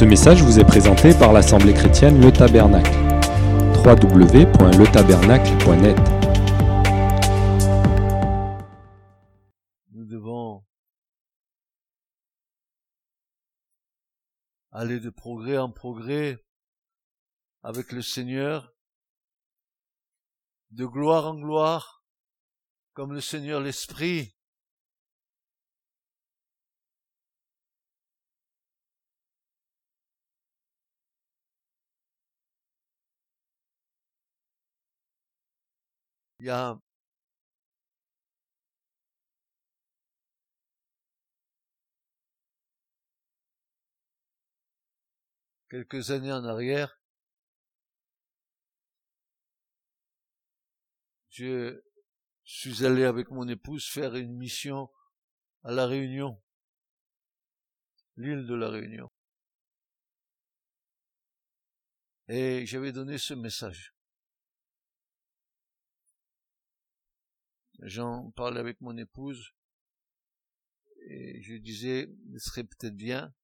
Ce message vous est présenté par l'Assemblée chrétienne Le Tabernacle. www.letabernacle.net Nous devons aller de progrès en progrès avec le Seigneur, de gloire en gloire, comme le Seigneur l'Esprit il y a quelques années en arrière, je suis allé avec mon épouse faire une mission à La Réunion, l'île de La Réunion. Et j'avais donné ce message. J'en parlais avec mon épouse et je disais, ce serait peut-être bien.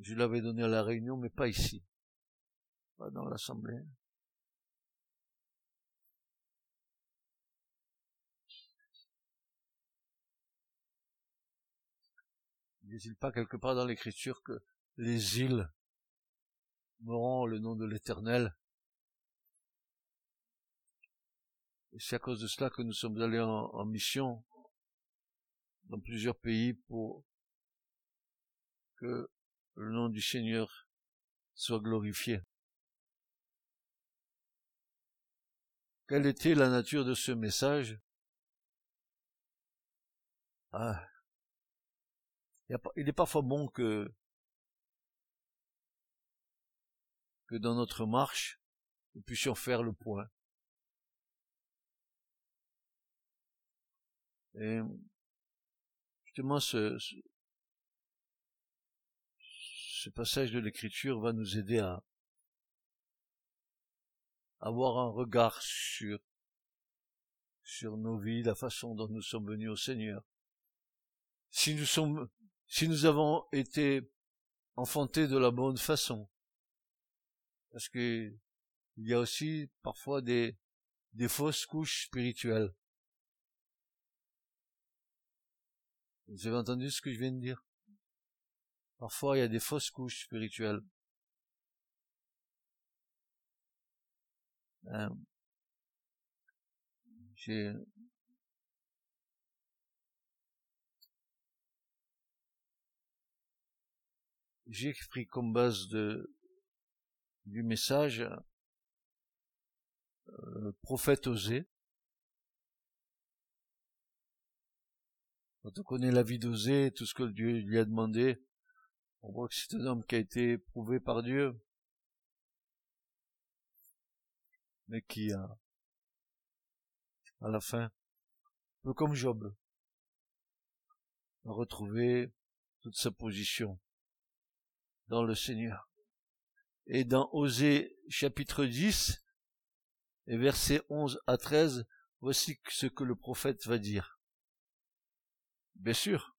Je l'avais donné à la réunion, mais pas ici, pas dans l'assemblée. N'est-il pas quelque part dans l'écriture que les îles auront le nom de l'Éternel C'est à cause de cela que nous sommes allés en, mission dans plusieurs pays pour que le nom du Seigneur soit glorifié. Quelle était la nature de ce message? Ah. Il est parfois bon que que dans notre marche, nous puissions faire le point. Et justement, ce, passage de l'écriture va nous aider à avoir un regard sur sur nos vies, la façon dont nous sommes venus au Seigneur. Si nous avons été enfantés de la bonne façon, parce que il y a aussi parfois des fausses couches spirituelles. Vous avez entendu ce que je viens de dire? Parfois, il y a des fausses couches spirituelles. Euh, j'ai j'ai pris comme base de du message euh, prophète osé Quand on connaît la vie d'Osée, tout ce que Dieu lui a demandé, on voit que c'est un homme qui a été éprouvé par Dieu, mais qui a, à la fin, peu comme Job, a retrouvé toute sa position dans le Seigneur. Et dans Osée chapitre 10, et versets 11 à 13, voici ce que le prophète va dire. Bien sûr.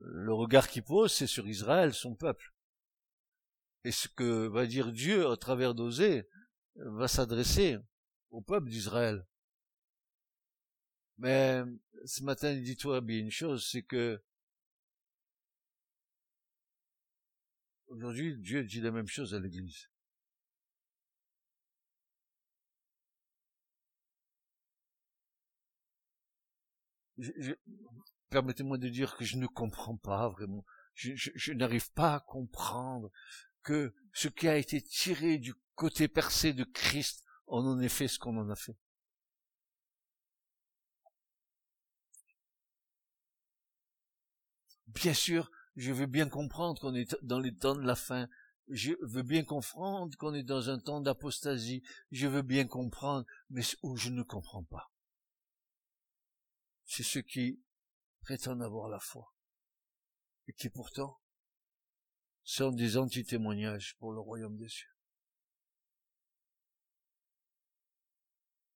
Le regard qu'il pose, c'est sur Israël, son peuple. Et ce que va dire Dieu à travers d'Osée va s'adresser au peuple d'Israël. Mais ce matin, dis-toi bien une chose, c'est que aujourd'hui, Dieu dit la même chose à l'Église. Permettez-moi de dire que je ne comprends pas vraiment. Je, n'arrive pas à comprendre que ce qui a été tiré du côté percé de Christ, on en ait fait ce qu'on en a fait. Bien sûr, je veux bien comprendre qu'on est dans les temps de la fin. Je veux bien comprendre qu'on est dans un temps d'apostasie. Je veux bien comprendre, mais où je ne comprends pas. C'est ce qui prétendent avoir la foi, et qui pourtant sont des anti-témoignages pour le royaume des cieux.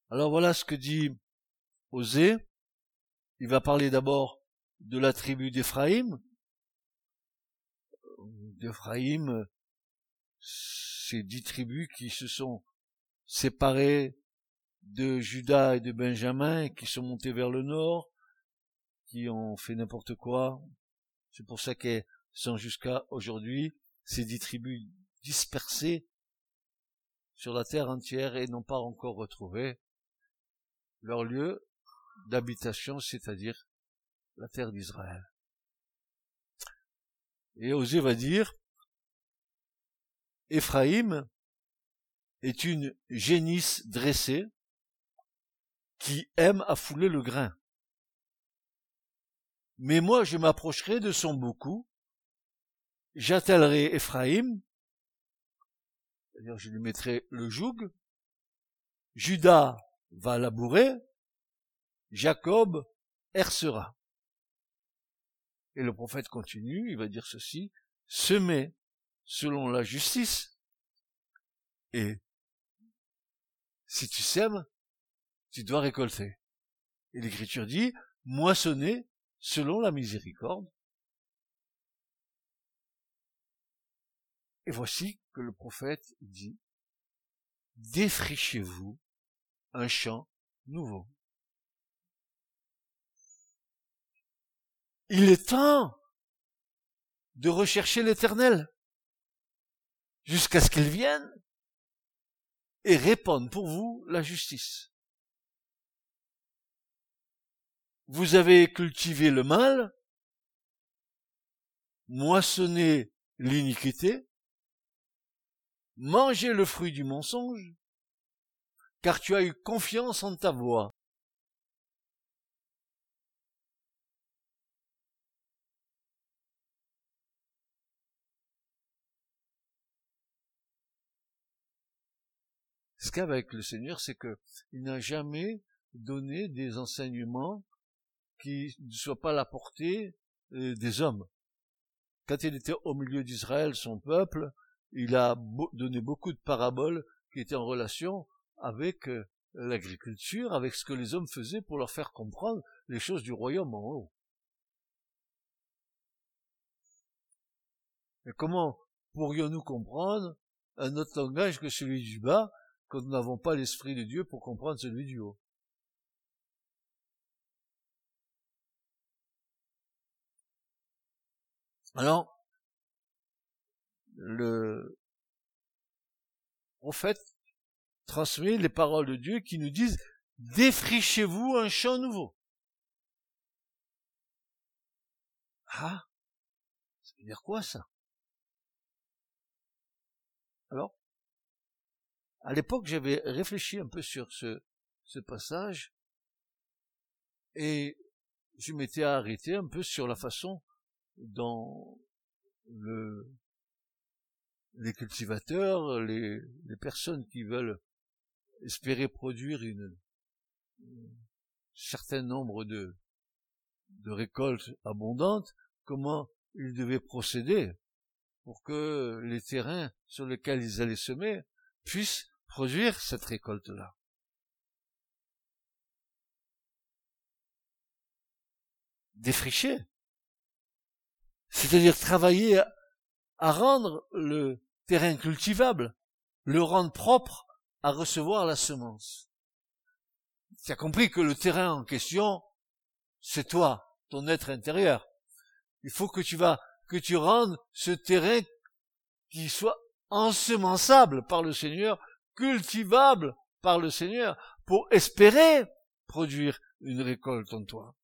Alors voilà ce que dit Osée. Il va parler d'abord de la tribu d'Éphraïm, d'Ephraïm, ces dix tribus qui se sont séparées de Judas et de Benjamin, qui sont montées vers le nord, qui ont fait n'importe quoi. C'est pour ça qu'elles sont jusqu'à aujourd'hui ces dix tribus dispersées sur la terre entière et n'ont pas encore retrouvé leur lieu d'habitation, c'est-à-dire la terre d'Israël. Et Osée va dire, Éphraïm est une génisse dressée qui aime à fouler le grain. Mais moi je m'approcherai de son beaucoup, j'attellerai Éphraïm, c'est-à-dire je lui mettrai le joug, Judas va labourer, Jacob hercera. Et le prophète continue, il va dire ceci, semer selon la justice, et si tu sèmes, tu dois récolter. Et l'écriture dit, moissonner selon la miséricorde. Et voici que le prophète dit, défrichez-vous un champ nouveau. Il est temps de rechercher l'éternel jusqu'à ce qu'il vienne et répande pour vous la justice. Vous avez cultivé le mal, moissonné l'iniquité, mangé le fruit du mensonge, car tu as eu confiance en ta voix. Ce qu'avec le Seigneur, c'est que il n'a jamais donné des enseignements qui ne soient pas la portée euh, des hommes. Quand il était au milieu d'Israël, son peuple, il a donné beaucoup de paraboles qui étaient en relation avec euh, l'agriculture, avec ce que les hommes faisaient pour leur faire comprendre les choses du royaume en haut. Mais comment pourrions-nous comprendre un autre langage que celui du bas quand nous n'avons pas l'Esprit de Dieu pour comprendre celui du haut? Alors, le prophète transmet les paroles de Dieu qui nous disent défrichez-vous un champ nouveau. Ah, ça veut dire quoi ça? Alors, à l'époque, j'avais réfléchi un peu sur ce, ce passage et je m'étais arrêté un peu sur la façon le, les cultivateurs, les, les personnes qui veulent espérer produire une, un certain nombre de, de récoltes abondantes, comment ils devaient procéder pour que les terrains sur lesquels ils allaient semer puissent produire cette récolte-là. Défricher. C'est-à-dire travailler à, rendre le terrain cultivable, le rendre propre à recevoir la semence. Tu as compris que le terrain en question, c'est toi, ton être intérieur. Il faut que tu vas, que tu rendes ce terrain qui soit ensemençable par le Seigneur cultivable par le Seigneur pour espérer produire une récolte en toi.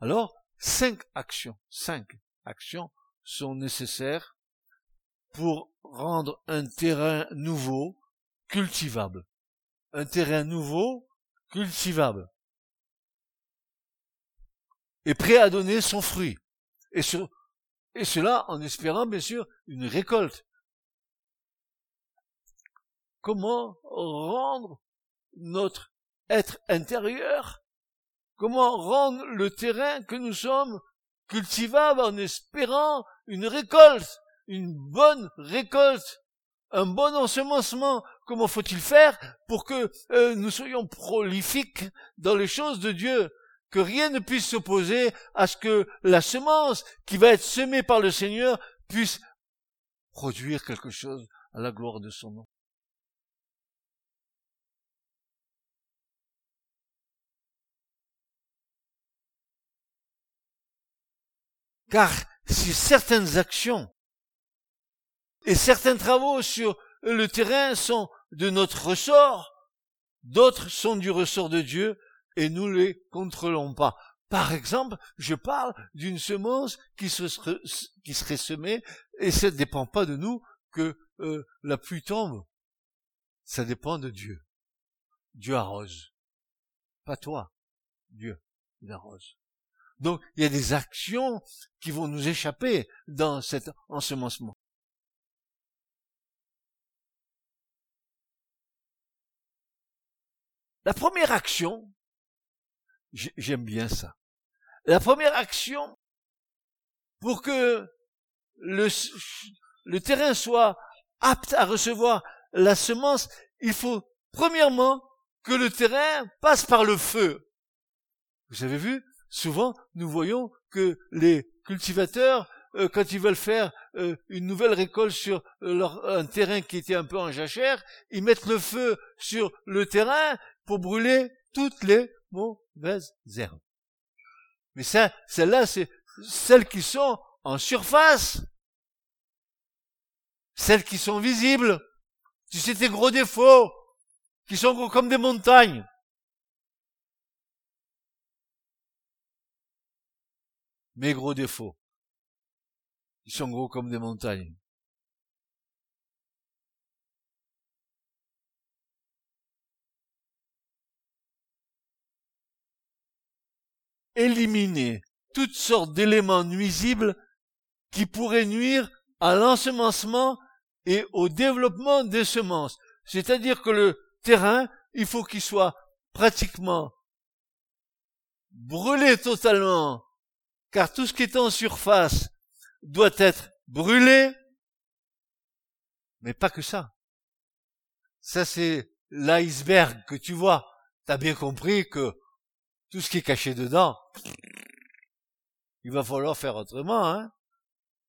Alors, cinq actions, cinq actions sont nécessaires pour rendre un terrain nouveau cultivable. Un terrain nouveau cultivable. Et prêt à donner son fruit. Et, et cela en espérant bien sûr une récolte comment rendre notre être intérieur, comment rendre le terrain que nous sommes cultivable en espérant une récolte, une bonne récolte, un bon ensemencement? Comment faut-il faire pour que euh, nous soyons prolifiques dans les choses de Dieu? Que rien ne puisse s'opposer à ce que la semence qui va être semée par le Seigneur puisse produire quelque chose à la gloire de son nom. Car si certaines actions et certains travaux sur le terrain sont de notre ressort, d'autres sont du ressort de Dieu et nous les contrôlons pas. Par exemple, je parle d'une semence qui, serait, qui serait semée et ça ne dépend pas de nous que euh, la pluie tombe. Ça dépend de Dieu. Dieu arrose. Pas toi. Dieu, il arrose. Donc, il y a des actions qui vont nous échapper dans cet ensemencement. La première action, j'aime bien ça. La première action, pour que le, le terrain soit apte à recevoir la semence, il faut premièrement que le terrain passe par le feu. Vous avez vu? Souvent, nous voyons que les cultivateurs, euh, quand ils veulent faire euh, une nouvelle récolte sur euh, leur, un terrain qui était un peu en jachère, ils mettent le feu sur le terrain pour brûler toutes les mauvaises herbes. Mais ça, celles-là, c'est celles qui sont en surface. Celles qui sont visibles. Tu sais tes gros défauts, qui sont comme des montagnes. Mes gros défauts, ils sont gros comme des montagnes. éliminer toutes sortes d'éléments nuisibles qui pourraient nuire à l'ensemencement et au développement des semences. C'est-à-dire que le terrain, il faut qu'il soit pratiquement brûlé totalement, car tout ce qui est en surface doit être brûlé, mais pas que ça. Ça, c'est l'iceberg que tu vois. T'as bien compris que tout ce qui est caché dedans, il va falloir faire autrement, hein,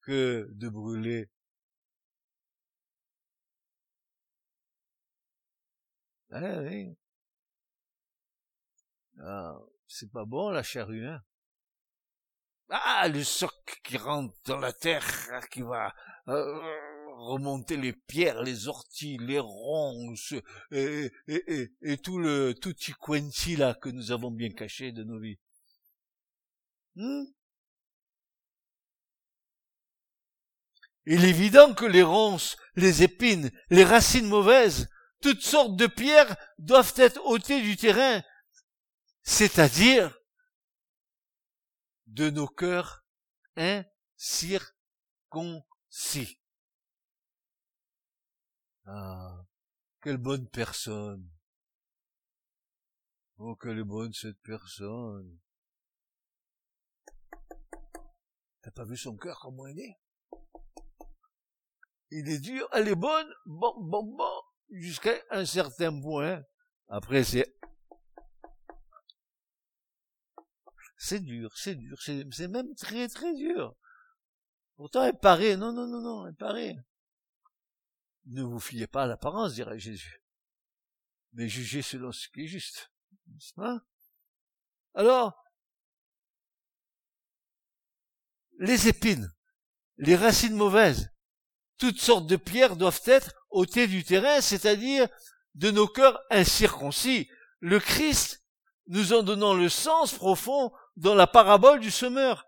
que de brûler. Oui. Ah, c'est pas bon la charrue, hein. Ah, le soc qui rentre dans la terre, qui va euh, remonter les pierres, les orties, les ronces, et, tout le tout quanti là que nous avons bien caché de nos vies. Hmm? Il est évident que les ronces, les épines, les racines mauvaises, toutes sortes de pierres doivent être ôtées du terrain, c'est-à-dire de nos cœurs incirconcis. Ah, quelle bonne personne. Oh, quelle bonne cette personne. T'as pas vu son cœur comment il est? Il est dur, elle est bonne, bon, bon, bon, jusqu'à un certain point. Après, c'est C'est dur, c'est dur, c'est même très très dur. Pourtant, elle paraît, non, non, non, non, elle paraît. Ne vous fiez pas à l'apparence, dirait Jésus. Mais jugez selon ce qui est juste. Alors, les épines, les racines mauvaises, toutes sortes de pierres doivent être ôtées du terrain, c'est-à-dire de nos cœurs incirconcis. Le Christ nous en donnant le sens profond dans la parabole du semeur.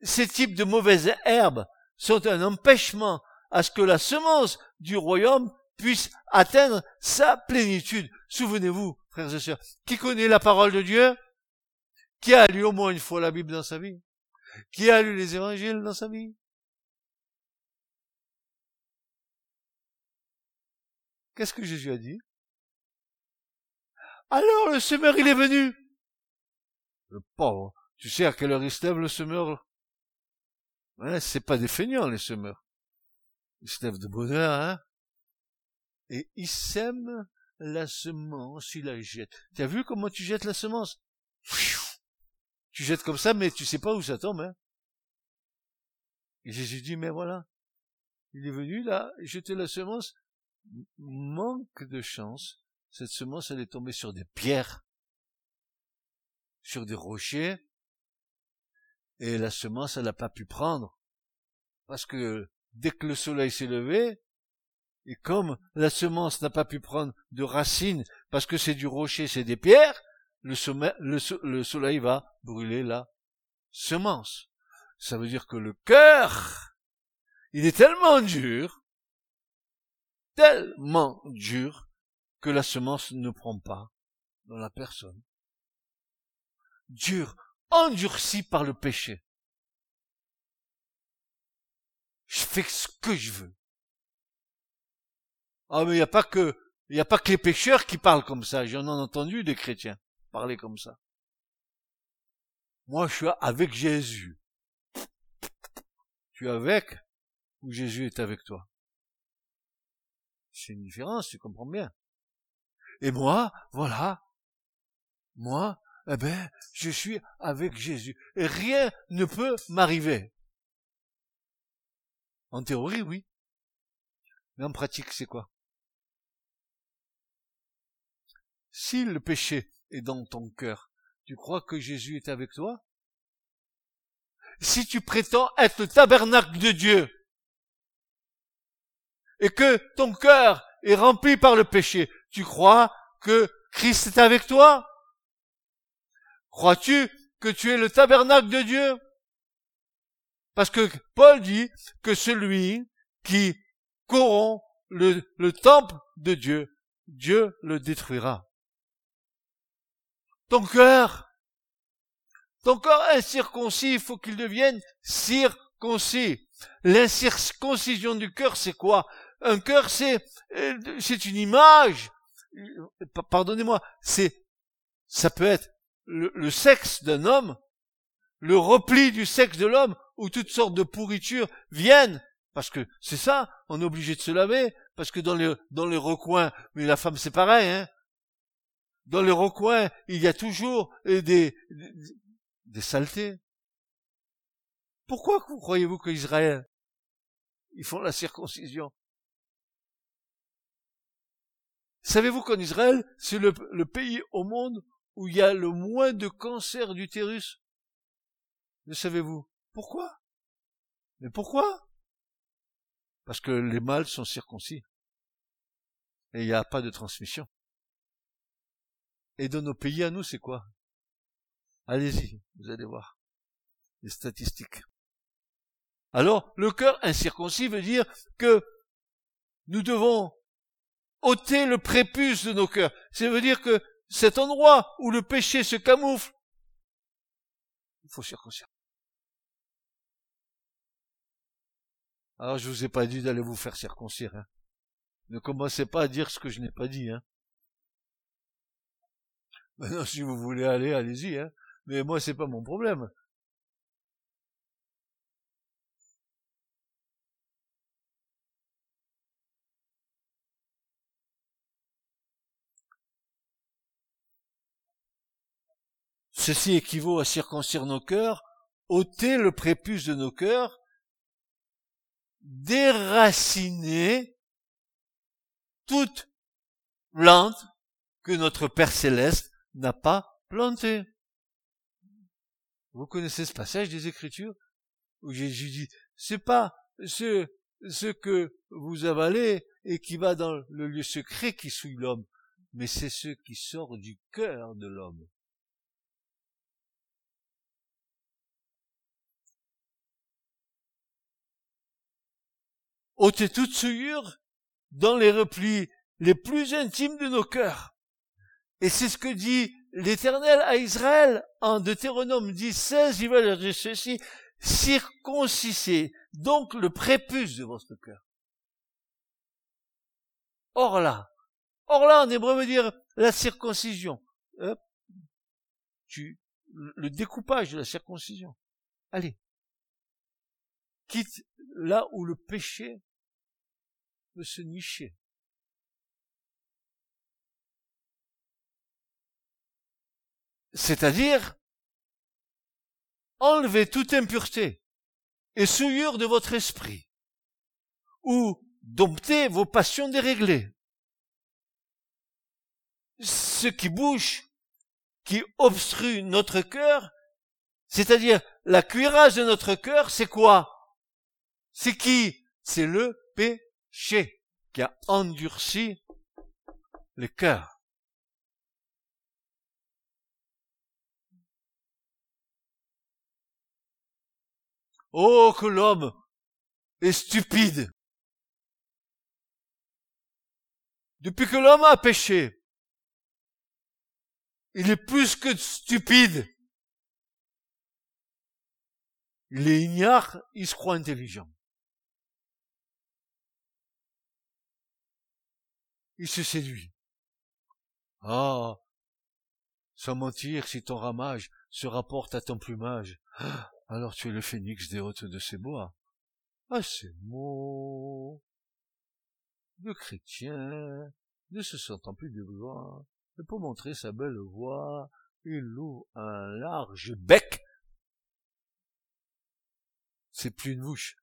Ces types de mauvaises herbes sont un empêchement à ce que la semence du royaume puisse atteindre sa plénitude. Souvenez-vous, frères et sœurs, qui connaît la parole de Dieu? Qui a lu au moins une fois la Bible dans sa vie? Qui a lu les évangiles dans sa vie? Qu'est-ce que Jésus a dit? Alors le semeur, il est venu. Le pauvre. Tu sais à quelle heure il se lève, le semeur hein, C'est pas des feignants, les semeurs. Ils se lèvent de bonne heure, hein? Et ils sèment la semence, ils la jettent. Tu as vu comment tu jettes la semence? Tu jettes comme ça, mais tu sais pas où ça tombe. Hein? Et Jésus dit, mais voilà, il est venu là, jeter la semence. Manque de chance, cette semence, elle est tombée sur des pierres, sur des rochers, et la semence, elle n'a pas pu prendre. Parce que dès que le soleil s'est levé, et comme la semence n'a pas pu prendre de racines, parce que c'est du rocher, c'est des pierres, le, soleil va brûler la semence. Ça veut dire que le cœur, il est tellement dur, tellement dur, que la semence ne prend pas dans la personne. Dur, endurci par le péché. Je fais ce que je veux. Ah, mais il n'y a pas que, il a pas que les pécheurs qui parlent comme ça. J'en ai entendu des chrétiens parler comme ça. Moi, je suis avec Jésus. Tu es avec ou Jésus est avec toi? C'est une différence, tu comprends bien. Et moi, voilà, moi, eh ben, je suis avec Jésus. Et rien ne peut m'arriver. En théorie, oui. Mais en pratique, c'est quoi? Si le péché est dans ton cœur. Tu crois que Jésus est avec toi? Si tu prétends être le tabernacle de Dieu et que ton cœur est rempli par le péché, tu crois que Christ est avec toi? Crois-tu que tu es le tabernacle de Dieu? Parce que Paul dit que celui qui corrompt le, le temple de Dieu, Dieu le détruira ton cœur. Ton corps incirconcis, il faut qu'il devienne circoncis. L'incirconcision du cœur, c'est quoi? Un cœur, c'est euh, c'est une image. Pardonnez-moi, c'est ça peut être le, sexe d'un homme, le repli du sexe de l'homme, où toutes sortes de pourritures viennent, parce que c'est ça, on est obligé de se laver, parce que dans les dans les recoins, mais la femme c'est pareil, hein, dans les recoins, il y a toujours des, des, saletés. Pourquoi croyez-vous qu'Israël, ils font la circoncision? Savez-vous qu'en Israël, c'est le, pays au monde où il y a le moins de cancer d'utérus Le savez-vous Pourquoi? Mais pourquoi? Parce que les mâles sont circoncis. Et il n'y a pas de transmission. Et dans nos pays à nous, c'est quoi? Allez-y, vous allez voir. Les statistiques. Alors, le cœur incirconcis veut dire que nous devons ôter le prépuce de nos cœurs. Ça veut dire que cet endroit où le péché se camoufle, il faut circoncire. Alors, je vous ai pas dit d'aller vous faire circoncire. Hein. Ne commencez pas à dire ce que je n'ai pas dit. Hein. Maintenant, si vous voulez aller, allez-y, hein. Mais moi, c'est pas mon problème. Ceci équivaut à circoncire nos cœurs, ôter le prépuce de nos cœurs, déraciner toute plante que notre Père céleste n'a pas planté. Vous connaissez ce passage des Écritures où Jésus dit, c'est pas ce, ce que vous avalez et qui va dans le lieu secret qui souille l'homme, mais c'est ce qui sort du cœur de l'homme. Ôtez toute souillure dans les replis les plus intimes de nos cœurs. Et c'est ce que dit l'Éternel à Israël en Deutéronome 16, il va dire ceci, circoncisez donc le prépuce de votre cœur. Or là, or là en hébreu veut dire la circoncision. tu, le découpage de la circoncision. Allez. Quitte là où le péché C'est-à-dire enlevez toute impureté et souillure de votre esprit, ou domptez vos passions déréglées. Ce qui bouge, qui obstrue notre cœur, c'est-à-dire la cuirasse de notre cœur, c'est quoi? C'est qui? C'est le péché qui a endurci le cœur. Oh, que l'homme est stupide. Depuis que l'homme a péché, il est plus que stupide. Il est ignare, il se croit intelligent. Il se séduit. Ah, sans mentir, si ton ramage se rapporte à ton plumage, alors tu es le phénix des hautes de ces bois. À ces mots, le chrétien, ne se sentant plus de gloire, et pour montrer sa belle voix, il loue un large bec. C'est plus une bouche,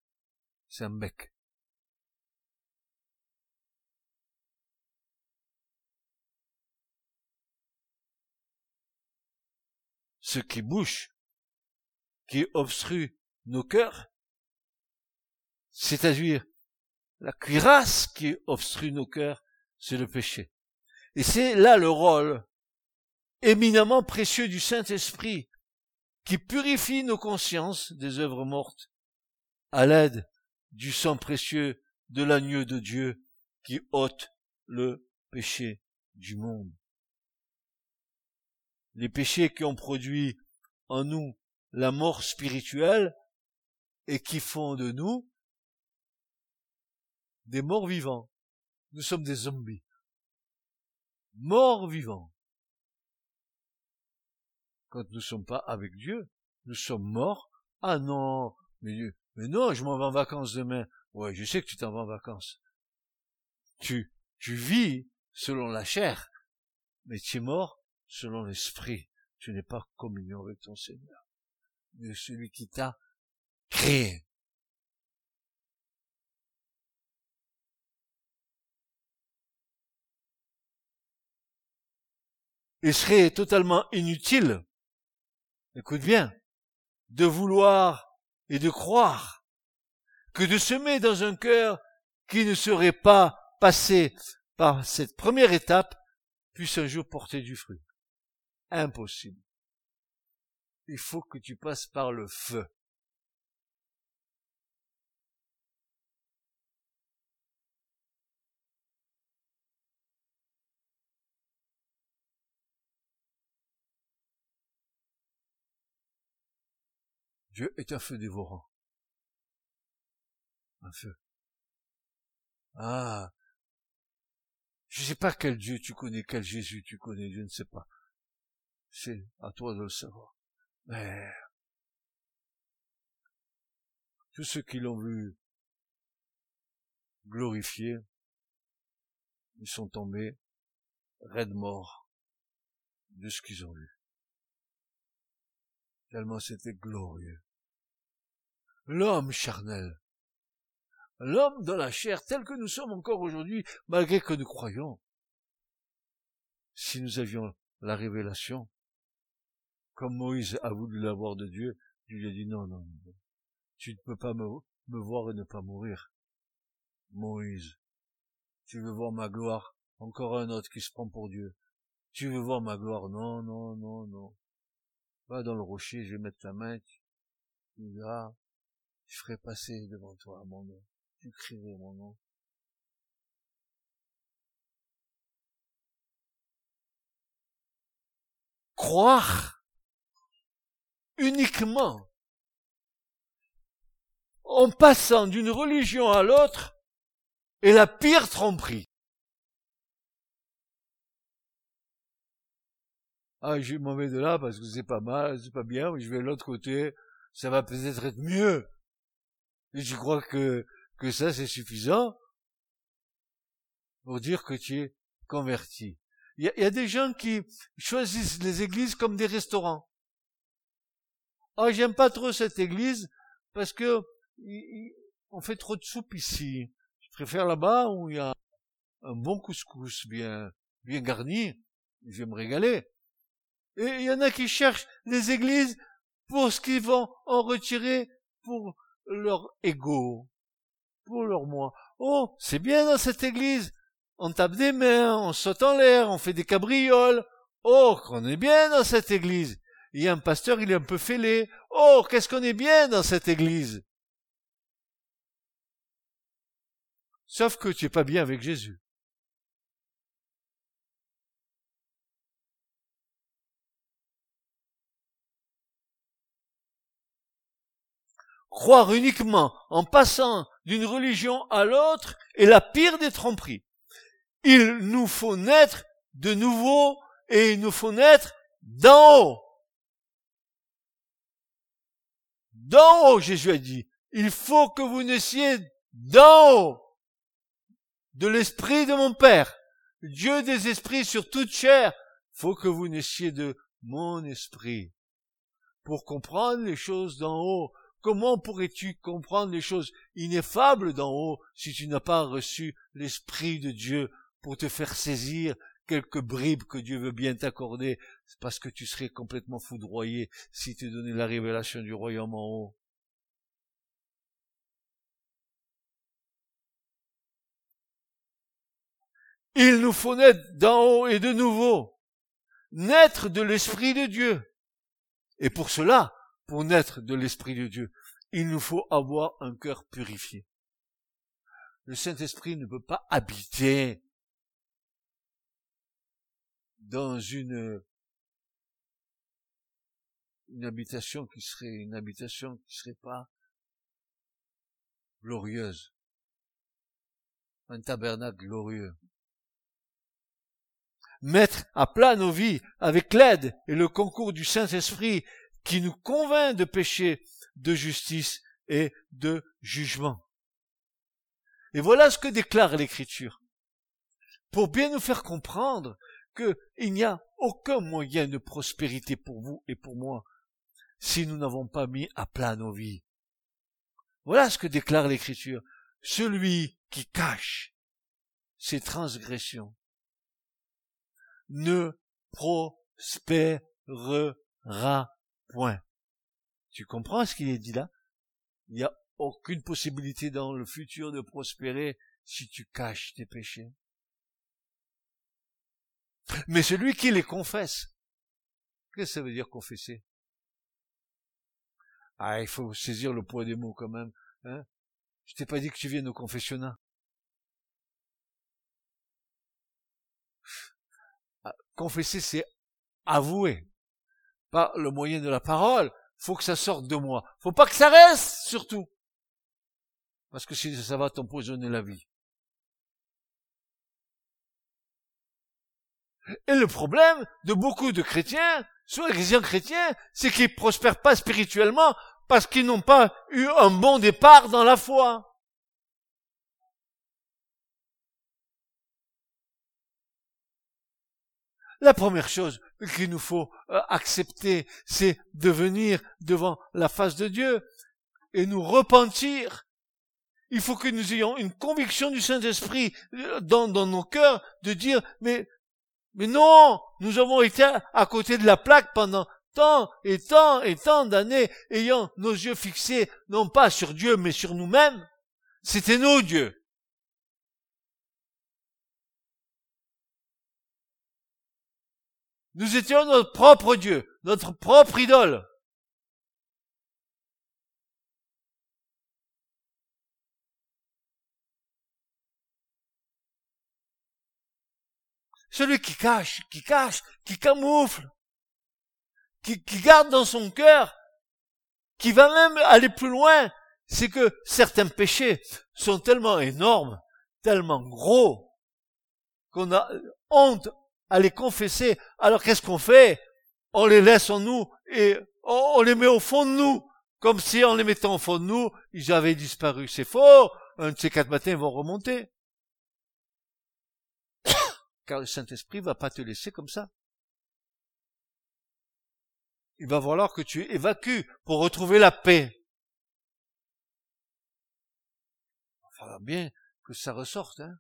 c'est un bec. Ce qui bouche qui obstrue nos cœurs, c'est-à-dire la cuirasse qui obstrue nos cœurs, c'est le péché. Et c'est là le rôle éminemment précieux du Saint-Esprit qui purifie nos consciences des œuvres mortes à l'aide du sang précieux de l'agneau de Dieu qui ôte le péché du monde. Les péchés qui ont produit en nous la mort spirituelle et qui font de nous des morts vivants. Nous sommes des zombies. Morts vivants. Quand nous ne sommes pas avec Dieu, nous sommes morts. Ah non, mais, non, je m'en vais en vacances demain. Ouais, je sais que tu t'en vas en vacances. Tu, tu vis selon la chair, mais tu es mort selon l'esprit. Tu n'es pas communion avec ton Seigneur de celui qui t'a créé. Il serait totalement inutile, écoute bien, de vouloir et de croire que de semer dans un cœur qui ne serait pas passé par cette première étape puisse un jour porter du fruit. Impossible il faut que tu passes par le feu. Dieu est un feu dévorant. Un feu. Ah. Je ne sais pas quel Dieu tu connais, quel Jésus tu connais, je ne sais pas. C'est à toi de le savoir. Mais tous ceux qui l'ont vu glorifier, ils sont tombés raides morts de ce qu'ils ont vu. Tellement c'était glorieux. L'homme charnel, l'homme dans la chair tel que nous sommes encore aujourd'hui, malgré que nous croyons, si nous avions la révélation, comme Moïse a voulu l'avoir de Dieu, Dieu lui a dit non, non, non. tu ne peux pas me, me voir et ne pas mourir. Moïse, tu veux voir ma gloire? Encore un autre qui se prend pour Dieu. Tu veux voir ma gloire? Non, non, non, non. Va dans le rocher, je vais mettre ta main, tu, verras, je ferai passer devant toi mon nom. Tu crierais mon nom. Croire? Uniquement en passant d'une religion à l'autre est la pire tromperie. Ah, je m'en vais de là parce que c'est pas mal, c'est pas bien, mais je vais de l'autre côté, ça va peut-être être mieux. Et je crois que, que ça c'est suffisant pour dire que tu es converti. Il y, a, il y a des gens qui choisissent les églises comme des restaurants. Oh j'aime pas trop cette église parce que on fait trop de soupe ici. Je préfère là-bas où il y a un bon couscous bien garni. Je vais me régaler. Et il y en a qui cherchent les églises pour ce qu'ils vont en retirer pour leur ego, pour leur moi. Oh, c'est bien dans cette église. On tape des mains, on saute en l'air, on fait des cabrioles. Oh, qu'on est bien dans cette église. Il y a un pasteur, il est un peu fêlé. Oh, qu'est-ce qu'on est bien dans cette église. Sauf que tu es pas bien avec Jésus. Croire uniquement en passant d'une religion à l'autre est la pire des tromperies. Il nous faut naître de nouveau et il nous faut naître d'en haut. D'en haut, Jésus a dit. Il faut que vous naissiez d'en haut. De l'esprit de mon Père. Dieu des esprits sur toute chair. Faut que vous naissiez de mon esprit. Pour comprendre les choses d'en haut, Comment pourrais-tu comprendre les choses ineffables d'en haut si tu n'as pas reçu l'Esprit de Dieu pour te faire saisir quelques bribes que Dieu veut bien t'accorder parce que tu serais complètement foudroyé si tu donnais la révélation du royaume en haut. Il nous faut naître d'en haut et de nouveau, naître de l'Esprit de Dieu. Et pour cela, pour naître de l'Esprit de Dieu, il nous faut avoir un cœur purifié. Le Saint-Esprit ne peut pas habiter dans une, une habitation qui serait une habitation qui serait pas glorieuse. Un tabernacle glorieux. Mettre à plat nos vies avec l'aide et le concours du Saint-Esprit qui nous convainc de péché, de justice et de jugement. Et voilà ce que déclare l'Écriture. Pour bien nous faire comprendre qu'il n'y a aucun moyen de prospérité pour vous et pour moi si nous n'avons pas mis à plat nos vies. Voilà ce que déclare l'Écriture. Celui qui cache ses transgressions ne prospérera Point. Tu comprends ce qu'il est dit là? Il n'y a aucune possibilité dans le futur de prospérer si tu caches tes péchés. Mais celui qui les confesse, qu'est-ce que ça veut dire confesser? Ah, il faut saisir le poids des mots quand même. Hein? Je t'ai pas dit que tu viennes au confessionnat. Ah, confesser, c'est avouer par le moyen de la parole, faut que ça sorte de moi. Faut pas que ça reste, surtout. Parce que si ça va t'empoisonner la vie. Et le problème de beaucoup de chrétiens, soit les chrétiens, c'est qu'ils prospèrent pas spirituellement parce qu'ils n'ont pas eu un bon départ dans la foi. La première chose qu'il nous faut euh, accepter, c'est de venir devant la face de Dieu et nous repentir. Il faut que nous ayons une conviction du Saint-Esprit euh, dans, dans nos cœurs de dire, mais, mais non, nous avons été à côté de la plaque pendant tant et tant et tant d'années, ayant nos yeux fixés non pas sur Dieu, mais sur nous-mêmes. C'était nos dieux. Nous étions notre propre Dieu, notre propre idole. Celui qui cache, qui cache, qui camoufle, qui, garde dans son cœur, qui va même aller plus loin, c'est que certains péchés sont tellement énormes, tellement gros, qu'on a honte à les confesser. Alors qu'est-ce qu'on fait? On les laisse en nous et on les met au fond de nous, comme si en les mettant au fond de nous, ils avaient disparu. C'est faux. Un de ces quatre matins ils vont remonter. Car le Saint-Esprit va pas te laisser comme ça. il va falloir que tu évacues pour retrouver la paix. Il va falloir bien que ça ressorte, hein.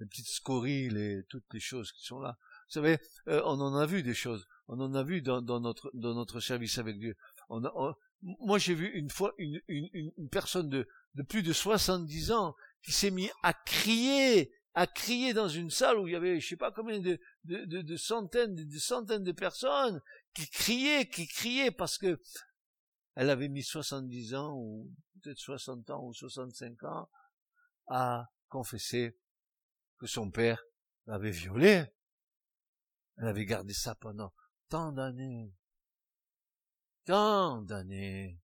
Les petites scories, les, toutes les choses qui sont là. Vous savez, euh, on en a vu des choses. On en a vu dans, notre, dans notre service avec Dieu. Moi, j'ai vu une fois une, une, une personne de, de plus de 70 ans qui s'est mis à crier, à crier dans une salle où il y avait, je sais pas combien de, de, de, de centaines, de, centaines de personnes qui criaient, qui criaient parce que elle avait mis 70 ans ou peut-être 60 ans ou 65 ans à confesser que son père l'avait violée. Elle avait gardé ça pendant tant d'années. Tant d'années.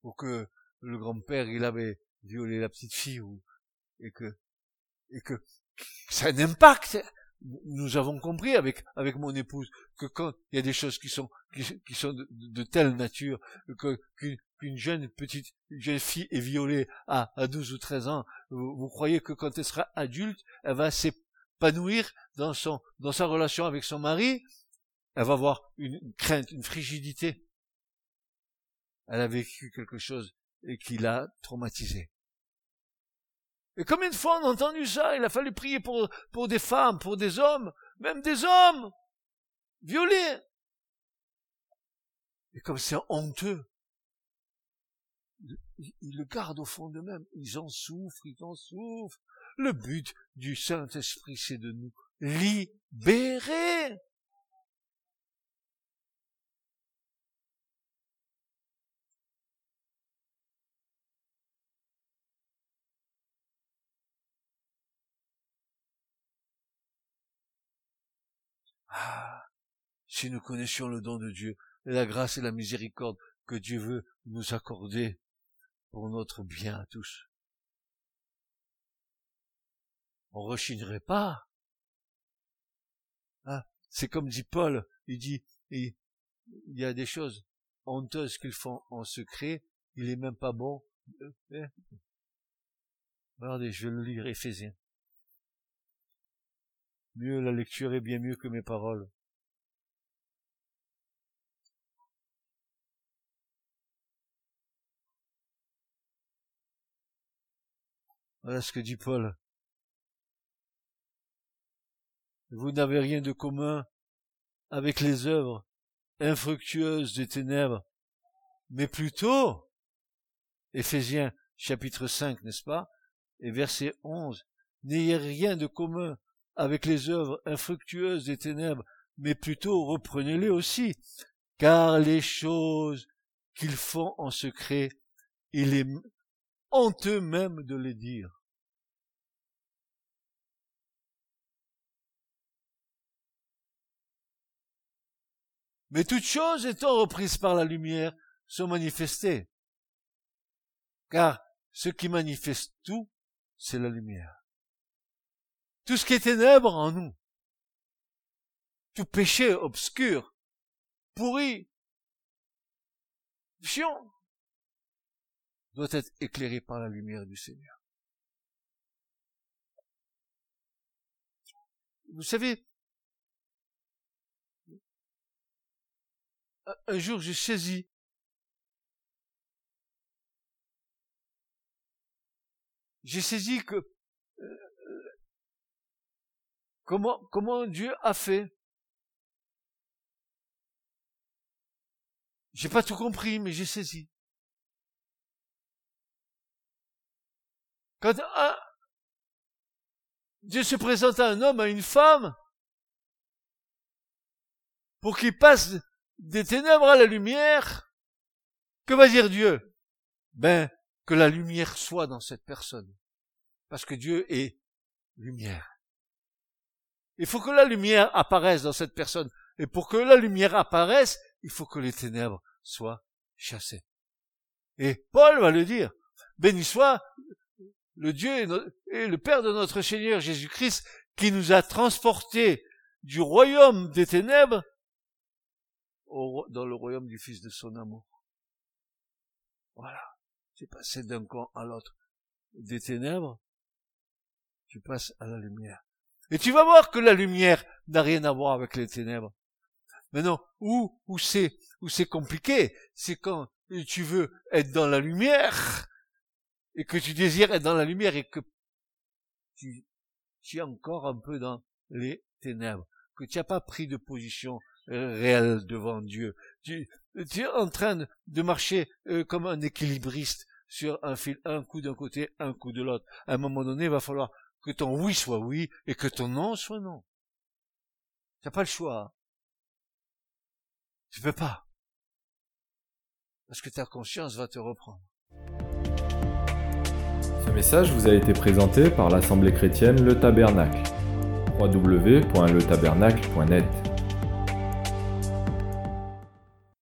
Pour que le grand-père, il avait violé la petite fille ou, et que, et que ça a un impact. Nous avons compris avec, avec mon épouse que quand il y a des choses qui sont, qui, sont de, telle nature que, qu'une jeune petite, jeune fille est violée à, à 12 ou 13 ans, vous, croyez que quand elle sera adulte, elle va s'épanouir dans son, dans sa relation avec son mari? Elle va avoir une crainte, une frigidité. Elle a vécu quelque chose et qui l'a traumatisé. Et combien de fois on a entendu ça Il a fallu prier pour, pour des femmes, pour des hommes, même des hommes violés. Et comme c'est honteux, ils le gardent au fond d'eux-mêmes. Ils en souffrent, ils en souffrent. Le but du Saint-Esprit, c'est de nous libérer. Ah, si nous connaissions le don de Dieu, la grâce et la miséricorde que Dieu veut nous accorder pour notre bien à tous, on rechignerait pas. Ah, c'est comme dit Paul, il dit, il, y a des choses honteuses qu'ils font en secret, il est même pas bon. Euh, eh. Regardez, je vais le lire, Éphésiens. Mieux la lecture est bien mieux que mes paroles. Voilà ce que dit Paul. Vous n'avez rien de commun avec les œuvres infructueuses des ténèbres, mais plutôt, Éphésiens chapitre 5, n'est-ce pas, et verset 11, n'ayez rien de commun avec les œuvres infructueuses des ténèbres, mais plutôt reprenez-les aussi, car les choses qu'ils font en secret, il est honteux même de les dire. Mais toutes choses étant reprises par la lumière sont manifestées. Car ce qui manifeste tout, c'est la lumière tout ce qui est ténèbre en nous, tout péché obscur, pourri, chiant, doit être éclairé par la lumière du Seigneur. Vous savez, un jour j'ai saisi j'ai saisi que Comment, comment Dieu a fait? J'ai pas tout compris, mais j'ai saisi. Quand Dieu se présente à un homme, à une femme, pour qu'il passe des ténèbres à la lumière, que va dire Dieu? Ben, que la lumière soit dans cette personne. Parce que Dieu est lumière. Il faut que la lumière apparaisse dans cette personne. Et pour que la lumière apparaisse, il faut que les ténèbres soient chassées. Et Paul va le dire. Béni soit le Dieu et le Père de notre Seigneur Jésus-Christ qui nous a transportés du royaume des ténèbres dans le royaume du Fils de son amour. Voilà. Tu passé d'un camp à l'autre des ténèbres, tu passes à la lumière. Et tu vas voir que la lumière n'a rien à voir avec les ténèbres. Mais non, où, où c'est, où c'est compliqué, c'est quand tu veux être dans la lumière, et que tu désires être dans la lumière, et que tu, tu es encore un peu dans les ténèbres, que tu n'as pas pris de position réelle devant Dieu. Tu, tu es en train de marcher euh, comme un équilibriste sur un fil, un coup d'un côté, un coup de l'autre. À un moment donné, il va falloir que ton oui soit oui et que ton non soit non. Tu n'as pas le choix. Tu peux pas. Parce que ta conscience va te reprendre. Ce message vous a été présenté par l'Assemblée chrétienne Le Tabernacle. www.letabernacle.net